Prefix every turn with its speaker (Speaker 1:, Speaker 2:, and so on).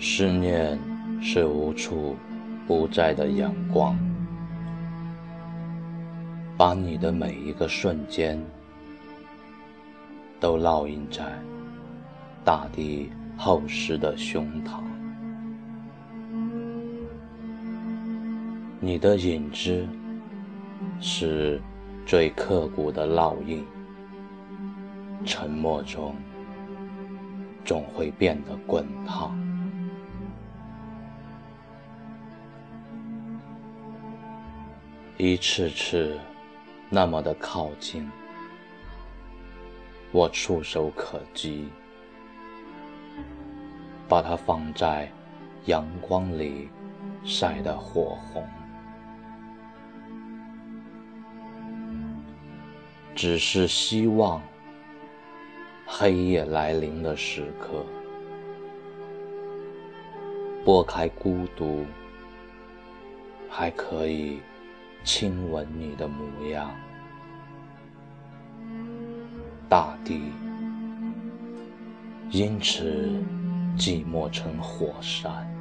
Speaker 1: 思念是无处不在的阳光，把你的每一个瞬间都烙印在大地厚实的胸膛。你的影子是最刻骨的烙印，沉默中总会变得滚烫。一次次，那么的靠近，我触手可及，把它放在阳光里晒得火红。只是希望，黑夜来临的时刻，拨开孤独，还可以。亲吻你的模样，大地因此寂寞成火山。